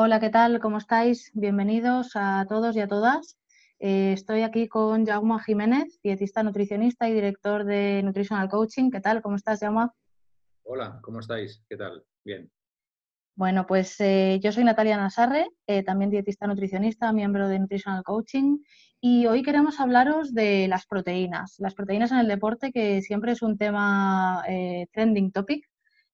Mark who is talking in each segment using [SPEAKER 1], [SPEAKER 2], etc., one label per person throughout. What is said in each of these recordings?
[SPEAKER 1] Hola, ¿qué tal? ¿Cómo estáis? Bienvenidos a todos y a todas. Eh, estoy aquí con Jaume Jiménez, dietista nutricionista y director de Nutritional Coaching. ¿Qué tal? ¿Cómo estás, Jaume?
[SPEAKER 2] Hola, ¿cómo estáis? ¿Qué tal? Bien.
[SPEAKER 1] Bueno, pues eh, yo soy Natalia Nasarre, eh, también dietista nutricionista, miembro de Nutritional Coaching, y hoy queremos hablaros de las proteínas. Las proteínas en el deporte, que siempre es un tema trending topic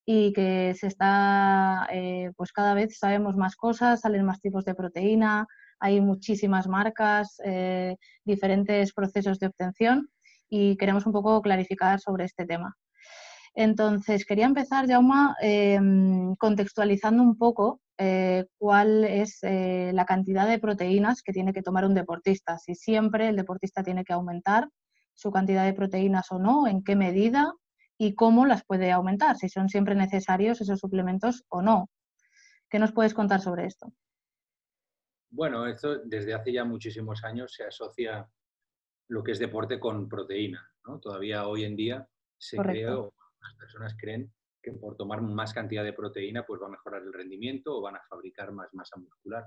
[SPEAKER 1] y que se está, eh, pues cada vez sabemos más cosas, salen más tipos de proteína, hay muchísimas marcas, eh, diferentes procesos de obtención y queremos un poco clarificar sobre este tema. Entonces, quería empezar, Jauma, em, contextualizando un poco eh, cuál es la cantidad de proteínas que tiene que tomar un deportista, si siempre el deportista tiene que aumentar su cantidad de proteínas o no, en qué medida y cómo las puede aumentar, si son siempre necesarios esos suplementos o no. ¿Qué nos puedes contar sobre esto?
[SPEAKER 2] Bueno, esto desde hace ya muchísimos años se asocia lo que es deporte con proteína. ¿no? Todavía hoy en día se cree, o las personas creen que por tomar más cantidad de proteína pues va a mejorar el rendimiento o van a fabricar más masa muscular.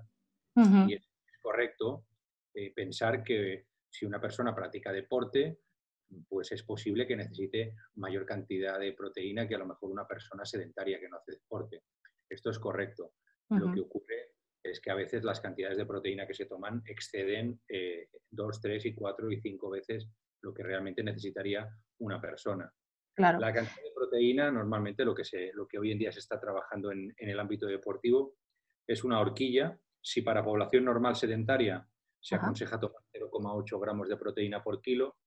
[SPEAKER 2] Y es correcto eh, pensar que si una persona practica deporte, pues es posible que necesite mayor cantidad de proteína que a lo mejor una persona sedentaria que no hace deporte. Esto es correcto. Lo que ocurre es que a veces las cantidades de proteína que se toman exceden eh, dos, tres y cuatro y cinco veces lo que realmente necesitaría una persona.
[SPEAKER 1] Claro.
[SPEAKER 2] La cantidad de proteína, normalmente lo que, se, lo que hoy en día se está trabajando en, en el ámbito deportivo, es una horquilla. Si para población normal sedentaria se aconseja tomar 0,8 gramos de proteína por kilo,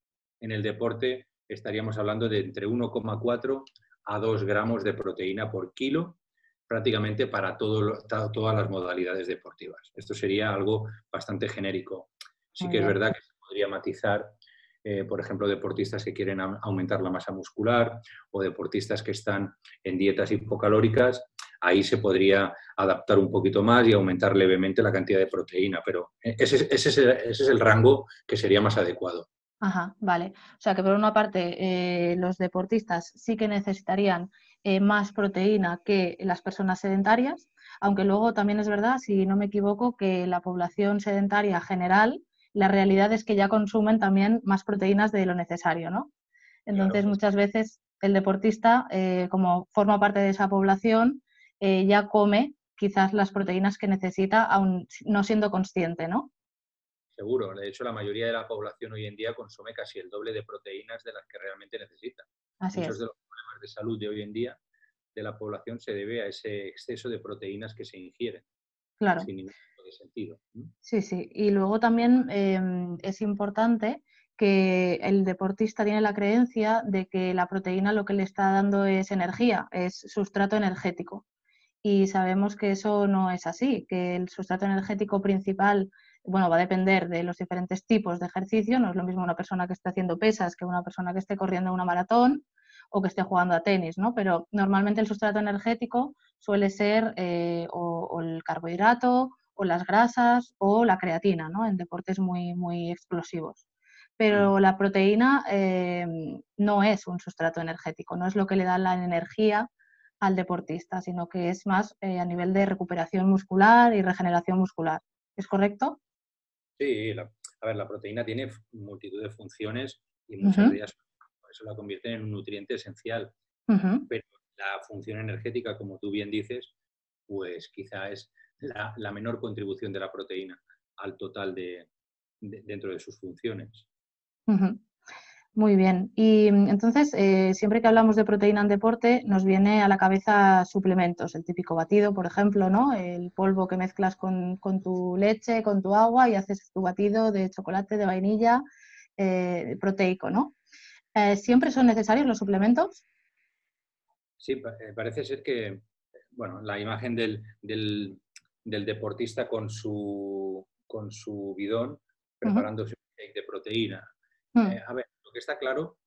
[SPEAKER 2] en el deporte estaríamos hablando de entre 1,4 a 2 gramos de proteína por kilo, prácticamente para todas las modalidades deportivas. Esto sería algo bastante genérico. Sí que es verdad que se podría matizar, eh, por ejemplo, deportistas que quieren aumentar la masa muscular o deportistas que están en dietas hipocalóricas. Ahí se podría adaptar un poquito más y aumentar levemente la cantidad de proteína, pero ese es el rango que sería más adecuado.
[SPEAKER 1] Ajá, vale. O sea que por una parte eh, los deportistas sí que necesitarían eh, más proteína que las personas sedentarias, aunque luego también es verdad, si no me equivoco, que la población sedentaria general, la realidad es que ya consumen también más proteínas de lo necesario, ¿no? Entonces muchas veces el deportista, eh, como forma parte de esa población, ya come quizás las proteínas que necesita, aún no siendo consciente, ¿no?
[SPEAKER 2] Seguro. De hecho, la mayoría de la población hoy en día consume casi el doble de proteínas de las que realmente necesita. Muchos de los problemas de salud de hoy en día de la población se debe a ese exceso de proteínas que se ingieren.
[SPEAKER 1] Claro.
[SPEAKER 2] Sin ningún tipo de sentido.
[SPEAKER 1] Sí, sí. Y luego también em, es importante que el deportista tiene la creencia de que la proteína lo que le está dando es energía, es sustrato energético. Y sabemos que eso no es así, que el sustrato energético principal bueno, va a depender de los diferentes tipos de ejercicio. No es lo mismo una persona que esté haciendo pesas que una persona que esté corriendo una maratón o que esté jugando a tenis, ¿no? Pero normalmente el sustrato energético suele ser eh, o, el carbohidrato o las grasas o la creatina, ¿no? En deportes muy, muy explosivos. Pero mm. la proteína eh, no es un sustrato energético, no es lo que le da la energía al deportista, sino que es más eh, a nivel de recuperación muscular y regeneración muscular. ¿Es correcto?
[SPEAKER 2] Sí, a ver, la proteína tiene multitud de funciones y muchas de ellas eso la convierten en un nutriente esencial. Pero la función energética, como tú bien dices, pues quizá es la, menor contribución de la proteína al total de, dentro de sus funciones.
[SPEAKER 1] Muy bien. Y mm, entonces, eh, siempre que hablamos de proteína en deporte, nos viene a la cabeza suplementos, el típico batido, por ejemplo, ¿no? El polvo que mezclas con, tu leche, con tu agua y haces tu batido de chocolate, de vainilla, eh, proteico, ¿no? Eh, ¿Siempre son necesarios los suplementos?
[SPEAKER 2] Sí, parece ser que, bueno, la imagen del, deportista con su, con su bidón preparando su de proteína. Mm. a ver, lo que está claro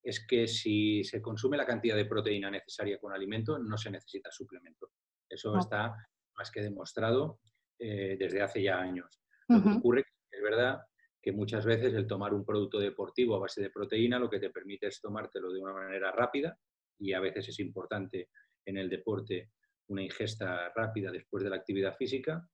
[SPEAKER 2] es que si se consume la cantidad de proteína necesaria con alimento, no se necesita suplemento. Eso está más que demostrado eh, desde hace ya años. Lo que ocurre es verdad que muchas veces el tomar un producto deportivo a base de proteína lo que te permite es tomártelo de una manera rápida y a veces es importante en el deporte una ingesta rápida después de la actividad física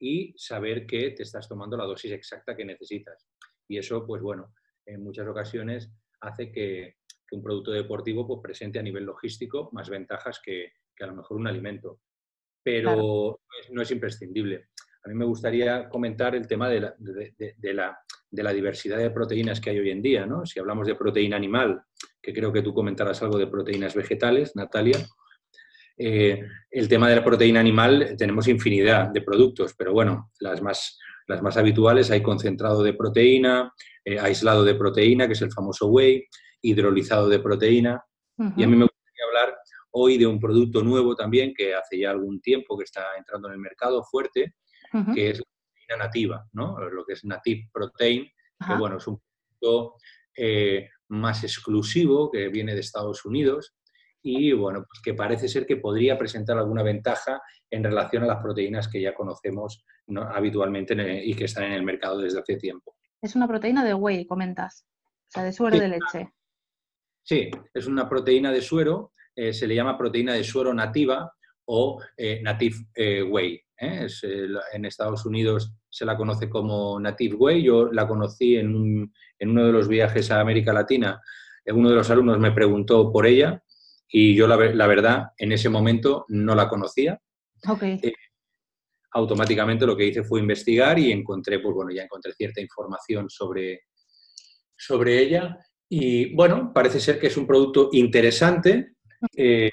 [SPEAKER 2] y saber que te estás tomando la dosis exacta que necesitas. Y eso, pues bueno, en muchas ocasiones hace que, un producto deportivo pues, presente a nivel logístico más ventajas que, a lo mejor un alimento. Pero no, es, imprescindible. A mí me gustaría comentar el tema de la, de, la, de la, diversidad de proteínas que hay hoy en día. ¿no? Si hablamos de proteína animal, que creo que tú comentarás algo de proteínas vegetales, Natalia, eh, el tema de la proteína animal, tenemos infinidad de productos, pero bueno, las más, las más habituales hay concentrado de proteína, eh, aislado de proteína, que es el famoso whey, hidrolizado de proteína. Y a mí me gustaría hablar hoy de un producto nuevo también, que hace ya algún tiempo que está entrando en el mercado fuerte, que es la proteína nativa, ¿no? lo que es Native Protein, que bueno, es un producto eh, más exclusivo que viene de Estados Unidos y bueno, pues que parece ser que podría presentar alguna ventaja en relación a las proteínas que ya conocemos habitualmente y que están en el mercado desde hace tiempo.
[SPEAKER 1] Es una proteína de whey, comentas, o sea, de suero de leche.
[SPEAKER 2] Sí, es una proteína de suero, eh, se le llama proteína de suero nativa o eh, native eh, whey. en Estados Unidos se la conoce como native whey, yo la conocí en, en uno de los viajes a América Latina, uno de los alumnos me preguntó por ella y yo la, verdad en ese momento no la conocía.
[SPEAKER 1] Eh,
[SPEAKER 2] automáticamente lo que hice fue investigar y encontré, pues bueno, ya encontré cierta información sobre, sobre ella. Y bueno, parece ser que es un producto interesante, eh,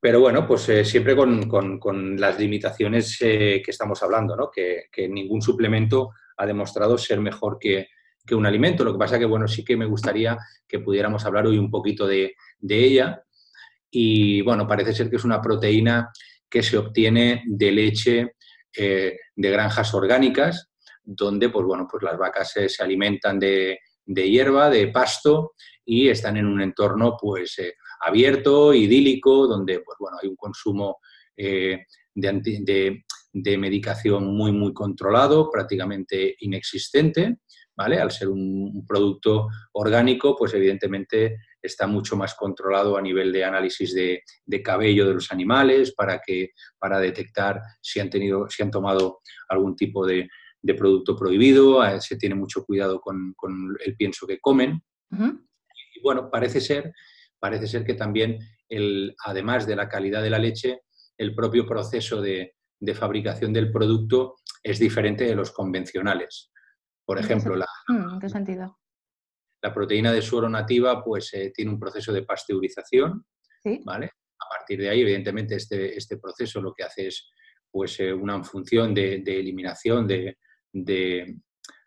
[SPEAKER 2] pero bueno, pues eh, siempre con, las limitaciones que estamos hablando, ¿no? Que, ningún suplemento ha demostrado ser mejor que, que, un alimento. Lo que pasa que, bueno, sí que me gustaría que pudiéramos hablar hoy un poquito de, de ella y bueno, parece ser que es una proteína que se obtiene de leche eh, de granjas orgánicas, donde pues bueno, pues las vacas se, alimentan de, hierba, de pasto y están en un entorno pues eh, abierto, idílico, donde pues bueno, hay un consumo eh, de, de, medicación muy muy controlado, prácticamente inexistente, ¿vale? Al ser un producto orgánico, pues evidentemente está mucho más controlado a nivel de análisis de, cabello de los animales para, que, para detectar si han, tenido, si han tomado algún tipo de, producto prohibido, eh, se tiene mucho cuidado con, el pienso que comen. Y bueno, parece ser, parece ser que también, el, además de la calidad de la leche, el propio proceso de, fabricación del producto es diferente de los convencionales. Por ejemplo, la,
[SPEAKER 1] mm, ¿En qué sentido?
[SPEAKER 2] La proteína de suero nativa pues, eh, tiene un proceso de pasteurización, ¿vale? A partir de ahí, evidentemente, este, este proceso lo que hace es pues, eh, una función de, eliminación de,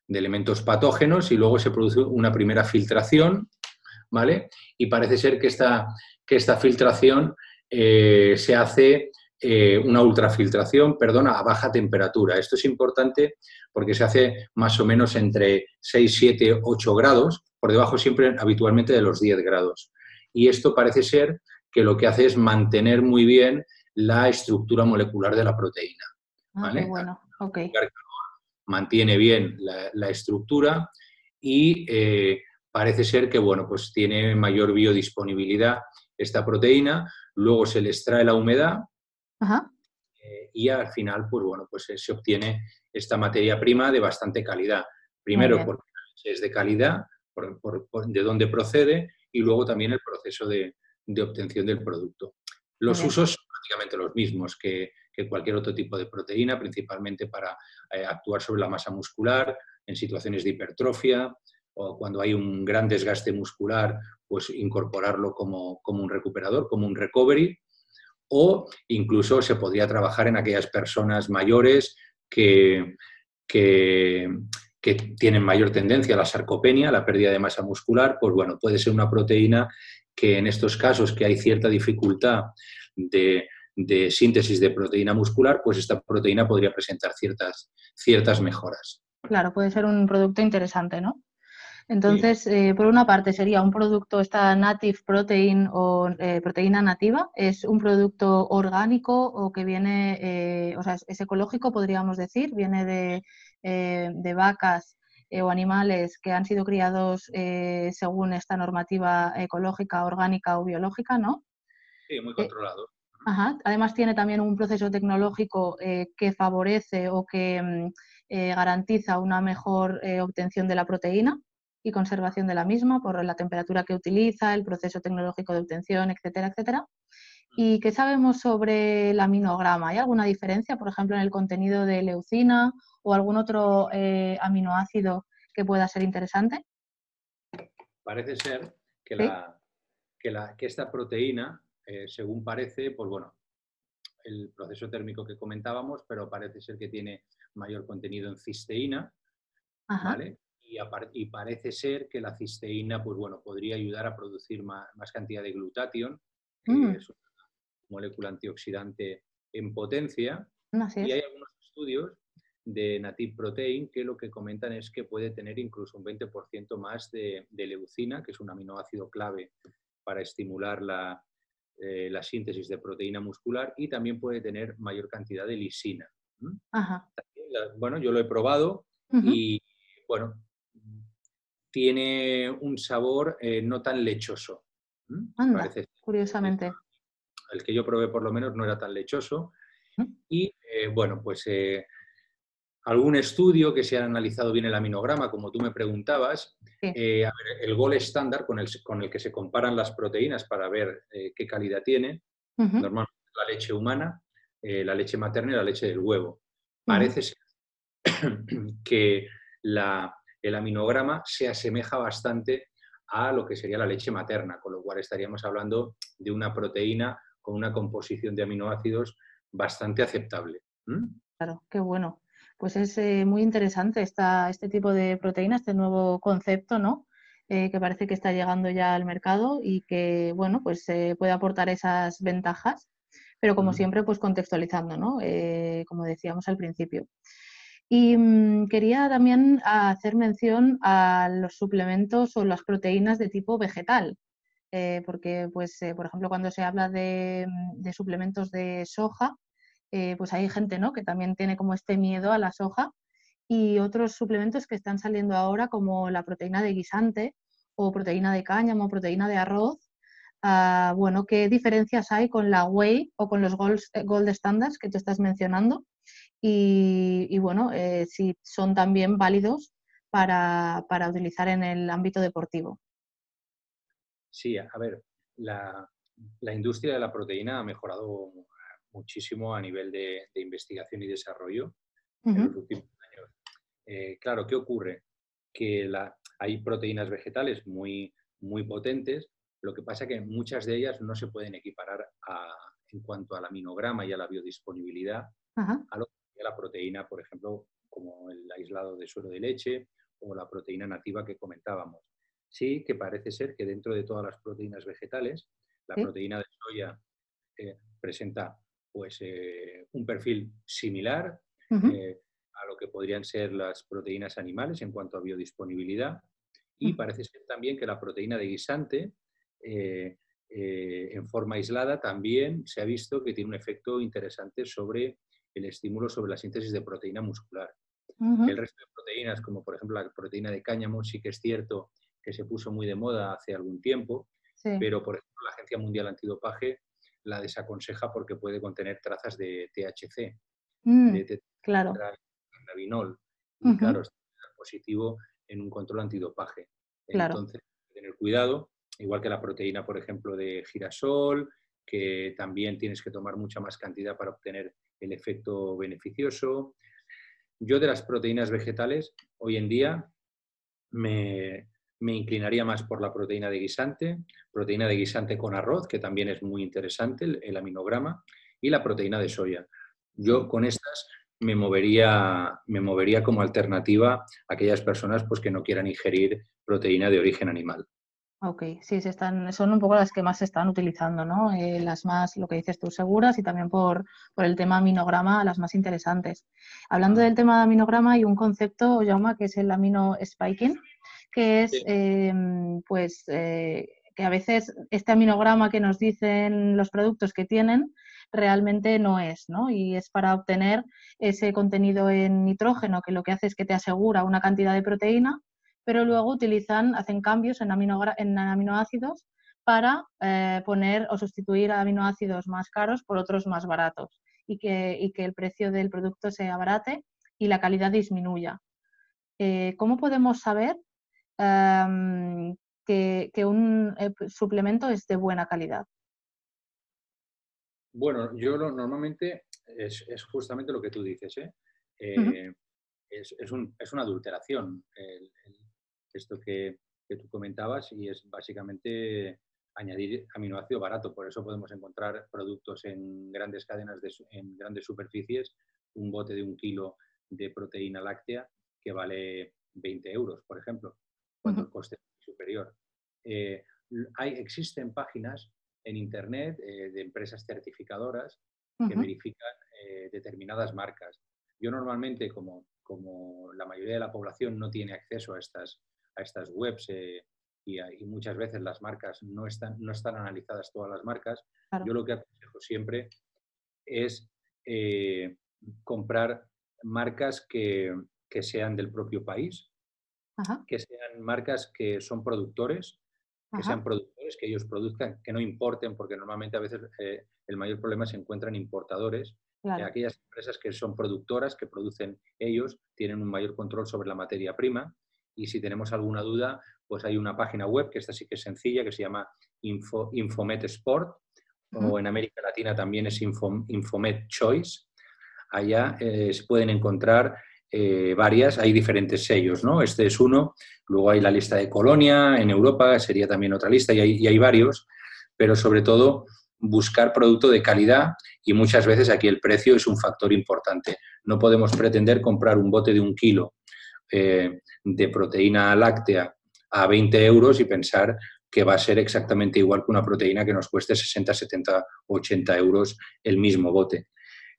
[SPEAKER 2] elementos patógenos y luego se produce una primera filtración, ¿vale? Y parece ser que esta, que esta filtración eh, se hace una ultrafiltración, perdona, a baja temperatura. Esto es importante porque se hace más o menos entre 6, 7, 8 grados, por debajo siempre habitualmente de los 10 grados. Y esto parece ser que lo que hace es mantener muy bien la estructura molecular de la proteína.
[SPEAKER 1] Ah, bueno,
[SPEAKER 2] Mantiene bien la, estructura y eh, parece ser que bueno, pues tiene mayor biodisponibilidad esta proteína, luego se le extrae la humedad eh, y al final pues, bueno, pues eh, se obtiene esta materia prima de bastante calidad. Primero porque es de calidad, de dónde procede y luego también el proceso de, obtención del producto. Los usos son prácticamente los mismos que, cualquier otro tipo de proteína, principalmente para eh, actuar sobre la masa muscular en situaciones de hipertrofia o cuando hay un gran desgaste muscular, pues incorporarlo como, como un recuperador, como un recovery, o incluso se podría trabajar en aquellas personas mayores que, que, tienen mayor tendencia a la sarcopenia, la pérdida de masa muscular, pues bueno, puede ser una proteína que en estos casos que hay cierta dificultad de, síntesis de proteína muscular, pues esta proteína podría presentar ciertas, ciertas mejoras.
[SPEAKER 1] Claro, puede ser un producto interesante, ¿no? Entonces, eh, por una parte sería un producto, esta native protein o eh, proteína nativa, es un producto orgánico o que viene, eh, o sea, es, ecológico, podríamos decir, viene de, de vacas o animales que han sido criados según esta normativa ecológica, orgánica o biológica, ¿no?
[SPEAKER 2] Sí, muy controlado.
[SPEAKER 1] Además tiene también un proceso tecnológico eh, que favorece o que mm, eh, garantiza una mejor eh, obtención de la proteína y conservación de la misma por la temperatura que utiliza, el proceso tecnológico de obtención, etcétera, etcétera. ¿Y qué sabemos sobre el aminograma? ¿Hay alguna diferencia, por ejemplo, en el contenido de leucina o algún otro aminoácido que pueda ser interesante?
[SPEAKER 2] Parece ser que, la, que esta proteína eh, según parece, pues bueno, el proceso térmico que comentábamos, pero parece ser que tiene mayor contenido en cisteína, ¿vale? Y, parece ser que la cisteína, pues bueno, podría ayudar a producir más, cantidad de glutatión, que mm. es una molécula antioxidante en potencia. y hay algunos estudios de Native Protein que lo que comentan es que puede tener incluso un 20% más de, de, leucina, que es un aminoácido clave para estimular la, eh, la síntesis de proteína muscular y también puede tener mayor cantidad de lisina. bueno, yo lo he probado y bueno, tiene un sabor eh, no tan lechoso.
[SPEAKER 1] curiosamente.
[SPEAKER 2] El que yo probé por lo menos no era tan lechoso. Y eh, bueno, pues algún estudio que se ha analizado bien el aminograma, como tú me preguntabas, eh, el gol estándar con el, con el, que se comparan las proteínas para ver eh, qué calidad tiene, normalmente la leche humana, eh, la leche materna y la leche del huevo. Parece ser que el aminograma se asemeja bastante a lo que sería la leche materna, con lo cual estaríamos hablando de una proteína con una composición de aminoácidos bastante aceptable.
[SPEAKER 1] Claro, qué bueno pues es eh, muy interesante esta, este tipo de proteína, este nuevo concepto, ¿no? Eh, que parece que está llegando ya al mercado y que, bueno, pues eh, puede aportar esas ventajas, pero como siempre, pues contextualizando, ¿no? como decíamos al principio. Y mm, quería también hacer mención a los suplementos o las proteínas de tipo vegetal, porque, pues, por ejemplo, cuando se habla de, de suplementos de soja, eh, pues hay gente ¿no? que también tiene como este miedo a la soja y otros suplementos que están saliendo ahora como la proteína de guisante o proteína de cáñamo, proteína de arroz. Ah, bueno, ¿qué diferencias hay con la whey o con los gold, eh, gold standards que tú estás mencionando? Y, bueno, eh, si son también válidos para, utilizar en el ámbito deportivo.
[SPEAKER 2] Sí, a ver, la, la industria de la proteína ha mejorado muchísimo a nivel de, investigación y desarrollo en los últimos años. Eh, claro, ¿qué ocurre? Que la, hay proteínas vegetales muy, muy potentes, lo que pasa es que muchas de ellas no se pueden equiparar en cuanto al aminograma y a la biodisponibilidad a lo que la proteína, por ejemplo, como el aislado de suero de leche o la proteína nativa que comentábamos. Sí que parece ser que dentro de todas las proteínas vegetales, la proteína de soya eh, presenta pues, eh, un perfil similar eh, a lo que podrían ser las proteínas animales en cuanto a biodisponibilidad. Y parece ser también que la proteína de guisante, eh, en forma aislada, también se ha visto que tiene un efecto interesante sobre el estímulo sobre la síntesis de proteína muscular. El resto de proteínas, como por ejemplo la proteína de cáñamo, sí que es cierto que se puso muy de moda hace algún tiempo, pero por ejemplo la Agencia Mundial Antidopaje la desaconseja porque puede contener trazas de THC,
[SPEAKER 1] mm, claro.
[SPEAKER 2] cannabinol. Y claro, está positivo en un control antidopaje.
[SPEAKER 1] Claro.
[SPEAKER 2] Entonces, tener cuidado, igual que la proteína, por ejemplo, de girasol, que también tienes que tomar mucha más cantidad para obtener el efecto beneficioso. Yo de las proteínas vegetales, hoy en día me, me inclinaría más por la proteína de guisante, proteína de guisante con arroz, que también es muy interesante, el, aminograma, y la proteína de soya. Yo con estas me movería, me movería como alternativa a aquellas personas pues, que no quieran ingerir proteína de origen animal.
[SPEAKER 1] Ok, sí, se están, son un poco las que más se están utilizando, ¿no? Eh, las más, lo que dices tú, seguras y también por, por, el tema aminograma, las más interesantes. Hablando del tema de aminograma, hay un concepto, llama que es el amino spiking, que es, em, pues, eh, que a veces este aminograma que nos dicen los productos que tienen realmente no es, ¿no? Y es para obtener ese contenido en nitrógeno, que lo que hace es que te asegura una cantidad de proteína, pero luego utilizan, hacen cambios en, en aminoácidos para eh, poner o sustituir aminoácidos más caros por otros más baratos y que, que el precio del producto se abarate y la calidad disminuya. Eh, ¿Cómo podemos saber em, que, un eh, suplemento es de buena calidad?
[SPEAKER 2] Bueno, yo normalmente es, justamente lo que tú dices. es, una adulteración esto que, que, tú comentabas y es básicamente añadir aminoácido barato. Por eso podemos encontrar productos en grandes cadenas, de, en grandes superficies, un bote de un kilo de proteína láctea que vale 20 euros, por ejemplo, cuando el coste es superior. Eh, hay, existen páginas en Internet eh, de empresas certificadoras que verifican eh, determinadas marcas. Yo normalmente, como, como la mayoría de la población no tiene acceso a estas, a estas webs y, muchas veces las marcas no están, no están analizadas todas las marcas, yo lo que aconsejo siempre es eh, comprar marcas que, sean del propio país, que sean marcas que son productores, que sean productores, que ellos produzcan, que no importen, porque normalmente a veces eh, el mayor problema se encuentra en importadores. aquellas empresas que son productoras, que producen ellos, tienen un mayor control sobre la materia prima y si tenemos alguna duda, pues hay una página web, que esta sí que es sencilla, que se llama Info, Infomet Sport, o en América Latina también es Infomet Choice. Allá eh, se pueden encontrar eh, varias, hay diferentes sellos, ¿no? Este es uno, luego hay la lista de Colonia, en Europa sería también otra lista, y hay, y hay varios, pero sobre todo buscar producto de calidad y muchas veces aquí el precio es un factor importante. No podemos pretender comprar un bote de un kilo eh, de proteína láctea a 20 euros y pensar que va a ser exactamente igual que una proteína que nos cueste 60, 70, 80 euros el mismo bote.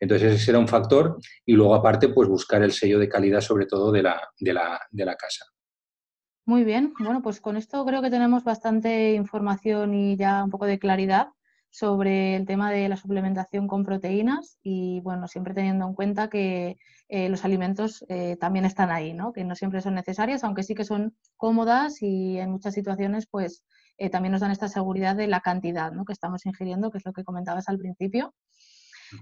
[SPEAKER 2] Entonces ese será un factor y luego aparte pues buscar el sello de calidad sobre todo de la, de la, de la casa.
[SPEAKER 1] Muy bien, bueno pues con esto creo que tenemos bastante información y ya un poco de claridad sobre el tema de la suplementación con proteínas y bueno, siempre teniendo en cuenta que eh, los alimentos eh, también están ahí, ¿no? que no siempre son necesarias, aunque sí que son cómodas y en muchas situaciones pues eh, también nos dan esta seguridad de la cantidad ¿no? que estamos ingiriendo, que es lo que comentabas al principio.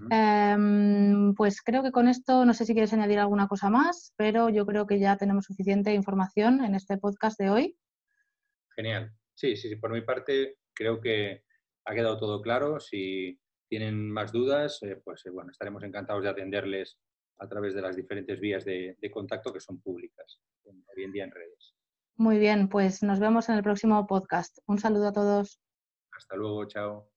[SPEAKER 1] Em, pues creo que con esto, no sé si quieres añadir alguna cosa más, pero yo creo que ya tenemos suficiente información en este podcast de hoy.
[SPEAKER 2] Genial. Sí, sí, sí. Por mi parte, creo que ha quedado todo claro. Si tienen más dudas, eh, pues eh, bueno, estaremos encantados de atenderles a través de las diferentes vías de, de contacto que son públicas hoy en día en redes.
[SPEAKER 1] Muy bien, pues nos vemos en el próximo podcast. Un saludo a todos.
[SPEAKER 2] Hasta luego, chao.